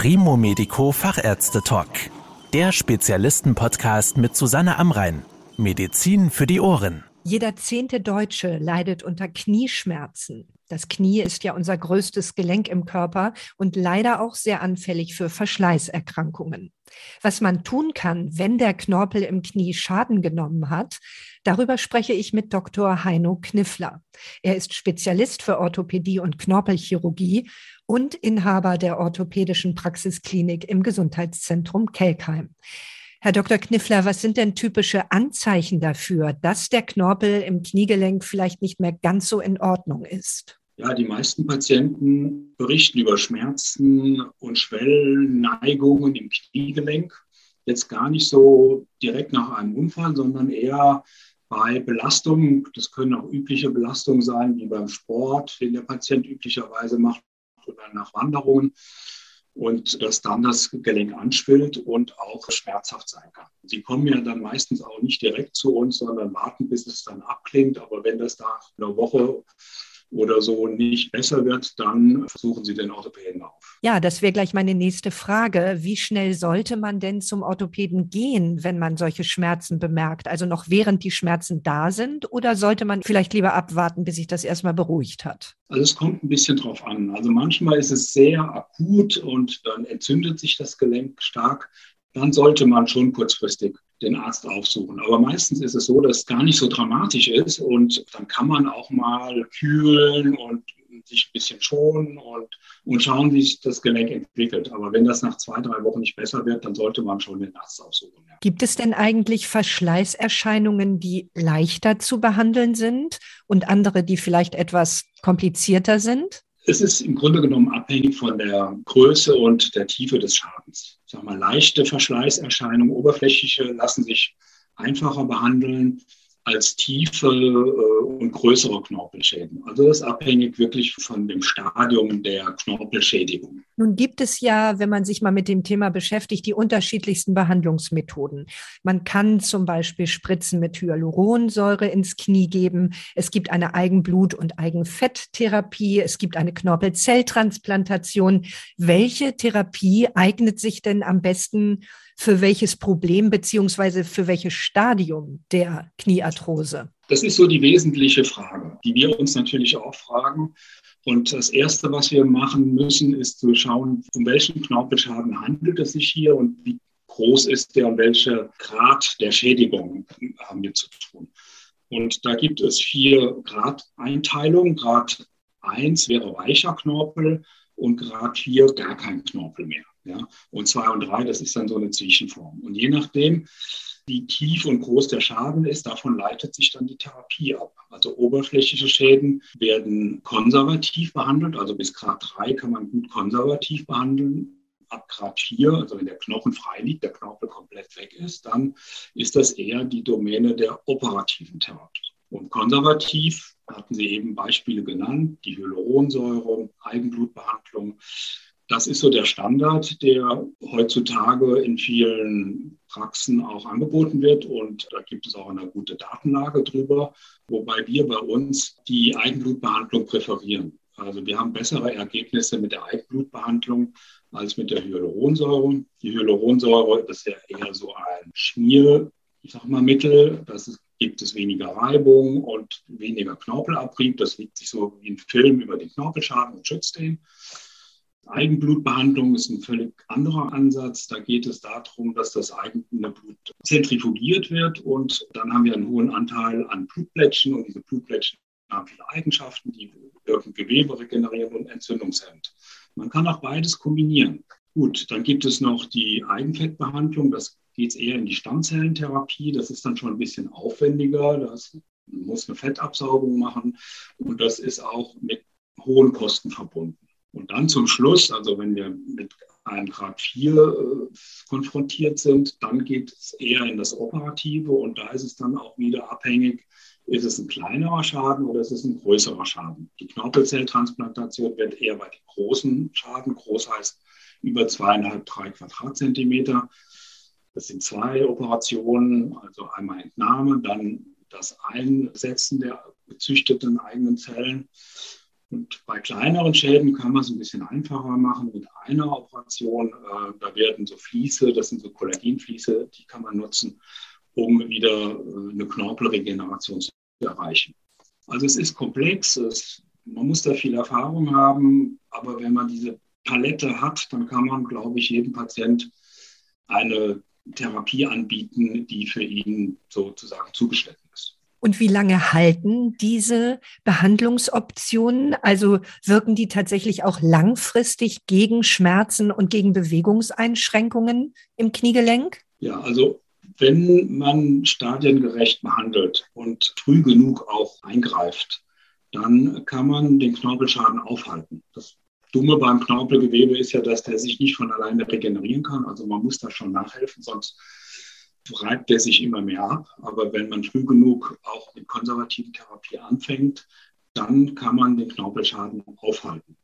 Primo Medico Fachärzte Talk. Der Spezialisten-Podcast mit Susanne Amrein. Medizin für die Ohren. Jeder zehnte Deutsche leidet unter Knieschmerzen. Das Knie ist ja unser größtes Gelenk im Körper und leider auch sehr anfällig für Verschleißerkrankungen. Was man tun kann, wenn der Knorpel im Knie Schaden genommen hat, darüber spreche ich mit Dr. Heino Kniffler. Er ist Spezialist für Orthopädie und Knorpelchirurgie und Inhaber der orthopädischen Praxisklinik im Gesundheitszentrum Kelkheim. Herr Dr. Kniffler, was sind denn typische Anzeichen dafür, dass der Knorpel im Kniegelenk vielleicht nicht mehr ganz so in Ordnung ist? Ja, die meisten Patienten berichten über Schmerzen und Schwellneigungen im Kniegelenk. Jetzt gar nicht so direkt nach einem Unfall, sondern eher bei Belastungen. Das können auch übliche Belastungen sein, wie beim Sport, den der Patient üblicherweise macht, oder nach Wanderungen und dass dann das Gelenk anschwillt und auch schmerzhaft sein kann. Sie kommen ja dann meistens auch nicht direkt zu uns, sondern warten, bis es dann abklingt. Aber wenn das nach einer Woche oder so nicht besser wird, dann versuchen Sie den Orthopäden auf. Ja, das wäre gleich meine nächste Frage. Wie schnell sollte man denn zum Orthopäden gehen, wenn man solche Schmerzen bemerkt? Also noch während die Schmerzen da sind oder sollte man vielleicht lieber abwarten, bis sich das erstmal beruhigt hat? Also es kommt ein bisschen drauf an. Also manchmal ist es sehr akut und dann entzündet sich das Gelenk stark. Dann sollte man schon kurzfristig den Arzt aufsuchen. Aber meistens ist es so, dass es gar nicht so dramatisch ist und dann kann man auch mal kühlen und sich ein bisschen schonen und, und schauen, wie sich das Gelenk entwickelt. Aber wenn das nach zwei, drei Wochen nicht besser wird, dann sollte man schon den Arzt aufsuchen. Ja. Gibt es denn eigentlich Verschleißerscheinungen, die leichter zu behandeln sind und andere, die vielleicht etwas komplizierter sind? Es ist im Grunde genommen abhängig von der Größe und der Tiefe des Schadens. Sage mal, leichte Verschleißerscheinungen, oberflächliche lassen sich einfacher behandeln als tiefe äh, und größere Knorpelschäden. Also das ist abhängig wirklich von dem Stadium der Knorpelschädigung. Nun gibt es ja, wenn man sich mal mit dem Thema beschäftigt, die unterschiedlichsten Behandlungsmethoden. Man kann zum Beispiel Spritzen mit Hyaluronsäure ins Knie geben. Es gibt eine Eigenblut- und Eigenfetttherapie. Es gibt eine Knorpelzelltransplantation. Welche Therapie eignet sich denn am besten für welches Problem beziehungsweise für welches Stadium der Kniearthrose? Das ist so die wesentliche Frage, die wir uns natürlich auch fragen. Und das Erste, was wir machen müssen, ist zu schauen, um welchen Knorpelschaden handelt es sich hier und wie groß ist der und welcher Grad der Schädigung haben wir zu tun. Und da gibt es vier Grad-Einteilungen. Grad 1 wäre weicher Knorpel und Grad 4 gar kein Knorpel mehr. Ja? Und zwei und drei, das ist dann so eine Zwischenform. Und je nachdem, wie tief und groß der Schaden ist, davon leitet sich dann die Therapie ab. Also oberflächliche Schäden werden konservativ behandelt, also bis Grad 3 kann man gut konservativ behandeln. Ab Grad 4, also wenn der Knochen frei liegt, der Knorpel komplett weg ist, dann ist das eher die Domäne der operativen Therapie. Und konservativ hatten Sie eben Beispiele genannt, die Hyaluronsäure, Eigenblutbehandlung. Das ist so der Standard, der heutzutage in vielen Praxen auch angeboten wird. Und da gibt es auch eine gute Datenlage drüber, wobei wir bei uns die Eigenblutbehandlung präferieren. Also wir haben bessere Ergebnisse mit der Eigenblutbehandlung als mit der Hyaluronsäure. Die Hyaluronsäure ist ja eher so ein Schmier, ich sag mal Mittel. Das ist, gibt es weniger Reibung und weniger Knorpelabrieb. Das liegt sich so wie ein Film über den Knorpelschaden und schützt den. Eigenblutbehandlung ist ein völlig anderer Ansatz. Da geht es darum, dass das eigene Blut zentrifugiert wird und dann haben wir einen hohen Anteil an Blutplättchen und diese Blutplättchen haben viele Eigenschaften, die wirken Gewebe regenerieren und entzündungshemmend. Man kann auch beides kombinieren. Gut, dann gibt es noch die Eigenfettbehandlung. Das geht eher in die Stammzellentherapie. Das ist dann schon ein bisschen aufwendiger. Das muss eine Fettabsaugung machen und das ist auch mit hohen Kosten verbunden. Und dann zum Schluss, also wenn wir mit einem Grad 4 äh, konfrontiert sind, dann geht es eher in das Operative und da ist es dann auch wieder abhängig, ist es ein kleinerer Schaden oder ist es ein größerer Schaden. Die Knorpelzelltransplantation wird eher bei den großen Schaden, groß heißt über zweieinhalb, drei Quadratzentimeter. Das sind zwei Operationen, also einmal Entnahme, dann das Einsetzen der gezüchteten eigenen Zellen Und bei kleineren Schäden kann man es ein bisschen einfacher machen mit einer Operation. Äh, da werden so Fließe, das sind so Kollagenfließe, die kann man nutzen, um wieder äh, eine Knorpelregeneration zu erreichen. Also es ist komplex, es, man muss da viel Erfahrung haben, aber wenn man diese Palette hat, dann kann man, glaube ich, jedem Patient eine Therapie anbieten, die für ihn sozusagen zugeschnitten. Und wie lange halten diese Behandlungsoptionen? Also wirken die tatsächlich auch langfristig gegen Schmerzen und gegen Bewegungseinschränkungen im Kniegelenk? Ja, also wenn man stadiengerecht behandelt und früh genug auch eingreift, dann kann man den Knorpelschaden aufhalten. Das Dumme beim Knorpelgewebe ist ja, dass der sich nicht von alleine regenerieren kann. Also man muss da schon nachhelfen, sonst reibt der sich immer mehr ab. Aber wenn man früh genug auch mit konservativen Therapie anfängt, dann kann man den Knorpelschaden aufhalten.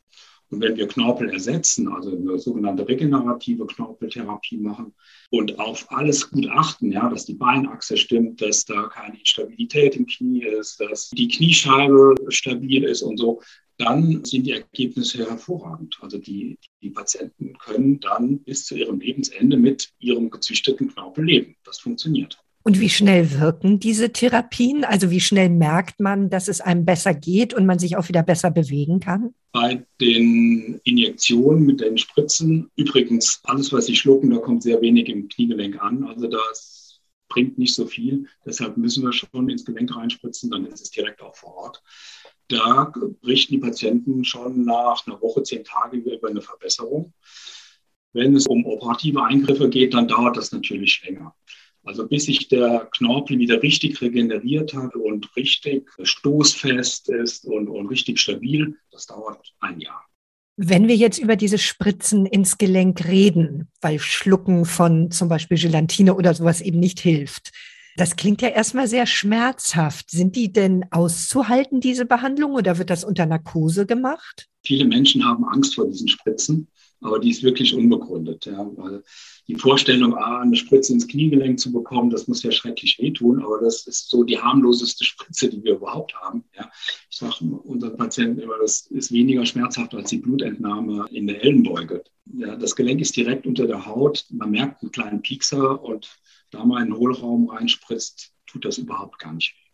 Und wenn wir Knorpel ersetzen, also eine sogenannte regenerative Knorpeltherapie machen und auf alles gut achten, ja, dass die Beinachse stimmt, dass da keine Instabilität im Knie ist, dass die Kniescheibe stabil ist und so, dann sind die Ergebnisse hervorragend. Also die, die Patienten können dann bis zu ihrem Lebensende mit ihrem gezüchteten Knorpel leben. Das funktioniert. Und wie schnell wirken diese Therapien? Also wie schnell merkt man, dass es einem besser geht und man sich auch wieder besser bewegen kann? Bei den Injektionen mit den Spritzen, übrigens alles, was Sie schlucken, da kommt sehr wenig im Kniegelenk an. Also das bringt nicht so viel. Deshalb müssen wir schon ins Gelenk reinspritzen, dann ist es direkt auch vor Ort da berichten die Patienten schon nach einer Woche, zehn Tage über eine Verbesserung. Wenn es um operative Eingriffe geht, dann dauert das natürlich länger. Also bis sich der Knorpel wieder richtig regeneriert hat und richtig stoßfest ist und, und richtig stabil, das dauert ein Jahr. Wenn wir jetzt über diese Spritzen ins Gelenk reden, weil Schlucken von zum Beispiel Gelatine oder sowas eben nicht hilft, das klingt ja erstmal sehr schmerzhaft. Sind die denn auszuhalten, diese Behandlung, oder wird das unter Narkose gemacht? Viele Menschen haben Angst vor diesen Spritzen, aber die ist wirklich unbegründet. Ja, weil die Vorstellung, ah, eine Spritze ins Kniegelenk zu bekommen, das muss ja schrecklich wehtun, aber das ist so die harmloseste Spritze, die wir überhaupt haben. Ja. Ich sage unseren Patienten immer, das ist weniger schmerzhaft als die Blutentnahme in der Ellenbeuge. Ja, das Gelenk ist direkt unter der Haut, man merkt einen kleinen Piekser und da mal in den Hohlraum reinspritzt, tut das überhaupt gar nicht weh.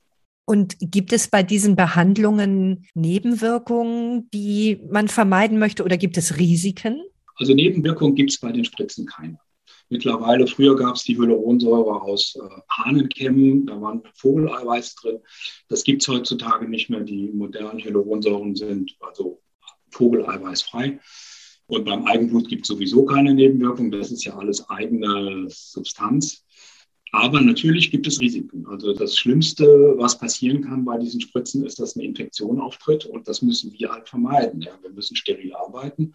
Und gibt es bei diesen Behandlungen Nebenwirkungen, die man vermeiden möchte oder gibt es Risiken? Also Nebenwirkungen gibt es bei den Spritzen keine. Mittlerweile, früher gab es die Hyaluronsäure aus äh, Hahnenkämmen, da war Vogeleiweiß drin. Das gibt es heutzutage nicht mehr. Die modernen Hyaluronsäuren sind also Vogeleiweißfrei. Und beim Eigenblut gibt es sowieso keine Nebenwirkungen. Das ist ja alles eigene Substanz. Aber natürlich gibt es Risiken. Also das Schlimmste, was passieren kann bei diesen Spritzen, ist, dass eine Infektion auftritt. Und das müssen wir halt vermeiden. Ja, wir müssen steril arbeiten.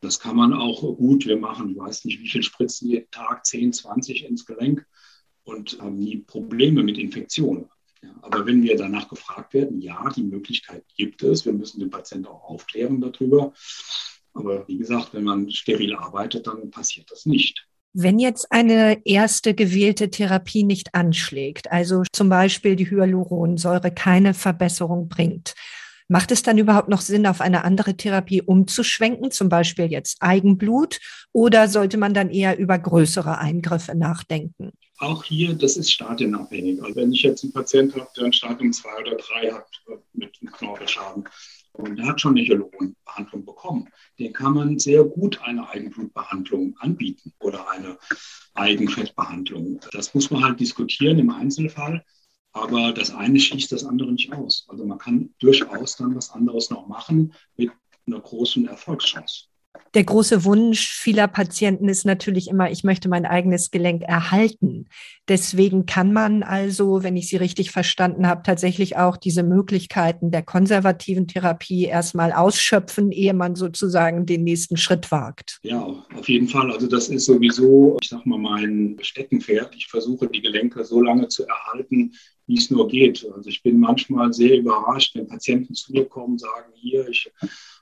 Das kann man auch gut. Wir machen, ich weiß nicht, wie viele Spritzen jeden Tag, 10, 20 ins Gelenk und haben nie Probleme mit Infektionen. Ja, aber wenn wir danach gefragt werden, ja, die Möglichkeit gibt es. Wir müssen den Patienten auch aufklären darüber. Aber wie gesagt, wenn man steril arbeitet, dann passiert das nicht. Wenn jetzt eine erste gewählte Therapie nicht anschlägt, also zum Beispiel die Hyaluronsäure keine Verbesserung bringt, macht es dann überhaupt noch Sinn, auf eine andere Therapie umzuschwenken, zum Beispiel jetzt Eigenblut, oder sollte man dann eher über größere Eingriffe nachdenken? Auch hier, das ist stadienabhängig. Also wenn ich jetzt einen Patienten habe, der ein Stadium 2 oder 3 hat mit einem Knorpelschaden, und der hat schon eine Hyaluronbehandlung bekommen. Den kann man sehr gut eine Eigenblutbehandlung anbieten oder eine Eigenfettbehandlung. Das muss man halt diskutieren im Einzelfall. Aber das eine schließt das andere nicht aus. Also man kann durchaus dann was anderes noch machen mit einer großen Erfolgschance. Der große Wunsch vieler Patienten ist natürlich immer, ich möchte mein eigenes Gelenk erhalten. Deswegen kann man also, wenn ich Sie richtig verstanden habe, tatsächlich auch diese Möglichkeiten der konservativen Therapie erstmal ausschöpfen, ehe man sozusagen den nächsten Schritt wagt. Ja, auf jeden Fall. Also das ist sowieso, ich sag mal, mein Steckenpferd. Ich versuche die Gelenke so lange zu erhalten, wie es nur geht. Also ich bin manchmal sehr überrascht, wenn Patienten zu mir kommen und sagen, hier, ich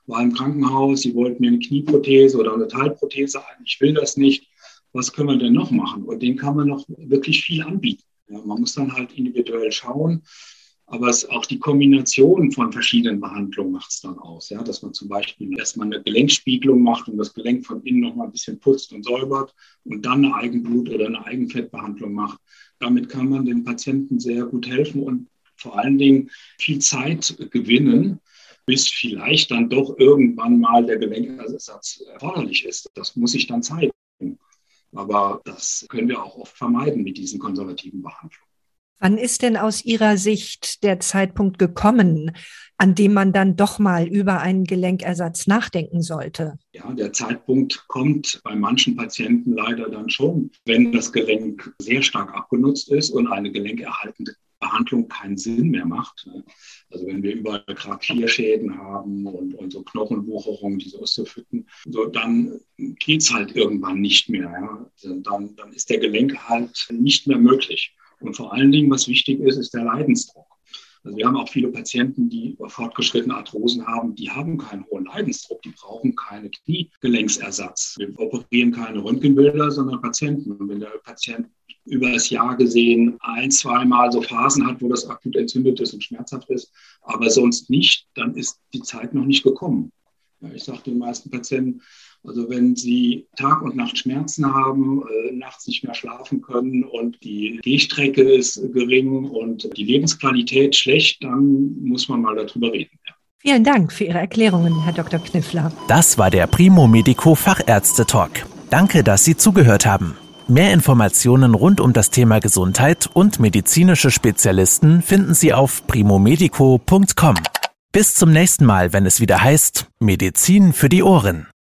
war im Krankenhaus, sie wollten mir eine Knieprothese oder eine Teilprothese ein, ich will das nicht. Was können wir denn noch machen? Und denen kann man noch wirklich viel anbieten. Ja, man muss dann halt individuell schauen, Aber es auch die Kombination von verschiedenen Behandlungen macht es dann aus. Ja? Dass man zum Beispiel erstmal eine Gelenkspiegelung macht und das Gelenk von innen nochmal ein bisschen putzt und säubert und dann eine Eigenblut- oder eine Eigenfettbehandlung macht. Damit kann man den Patienten sehr gut helfen und vor allen Dingen viel Zeit gewinnen, bis vielleicht dann doch irgendwann mal der Gelenkersatz erforderlich ist. Das muss sich dann zeigen. Aber das können wir auch oft vermeiden mit diesen konservativen Behandlungen. Wann ist denn aus Ihrer Sicht der Zeitpunkt gekommen, an dem man dann doch mal über einen Gelenkersatz nachdenken sollte? Ja, der Zeitpunkt kommt bei manchen Patienten leider dann schon, wenn das Gelenk sehr stark abgenutzt ist und eine gelenkerhaltende Behandlung keinen Sinn mehr macht. Also wenn wir überall Grafierschäden haben und, und so Knochenwucherungen, diese Osteophyten, so, dann geht es halt irgendwann nicht mehr. Ja. Dann, dann ist der Gelenk halt nicht mehr möglich. Und vor allen Dingen, was wichtig ist, ist der Leidensdruck. Also wir haben auch viele Patienten, die fortgeschrittene Arthrosen haben, die haben keinen hohen Leidensdruck, die brauchen keine Kniegelenksersatz. Wir operieren keine Röntgenbilder, sondern Patienten. Und wenn der Patient über das Jahr gesehen ein, zweimal so Phasen hat, wo das akut entzündet ist und schmerzhaft ist, aber sonst nicht, dann ist die Zeit noch nicht gekommen. Ja, ich sage den meisten Patienten, also wenn Sie Tag und Nacht Schmerzen haben, äh, nachts nicht mehr schlafen können und die Gehstrecke ist gering und die Lebensqualität schlecht, dann muss man mal darüber reden. Ja. Vielen Dank für Ihre Erklärungen, Herr Dr. Kniffler. Das war der Primo Medico Fachärzte Talk. Danke, dass Sie zugehört haben. Mehr Informationen rund um das Thema Gesundheit und medizinische Spezialisten finden Sie auf primomedico.com. Bis zum nächsten Mal, wenn es wieder heißt Medizin für die Ohren.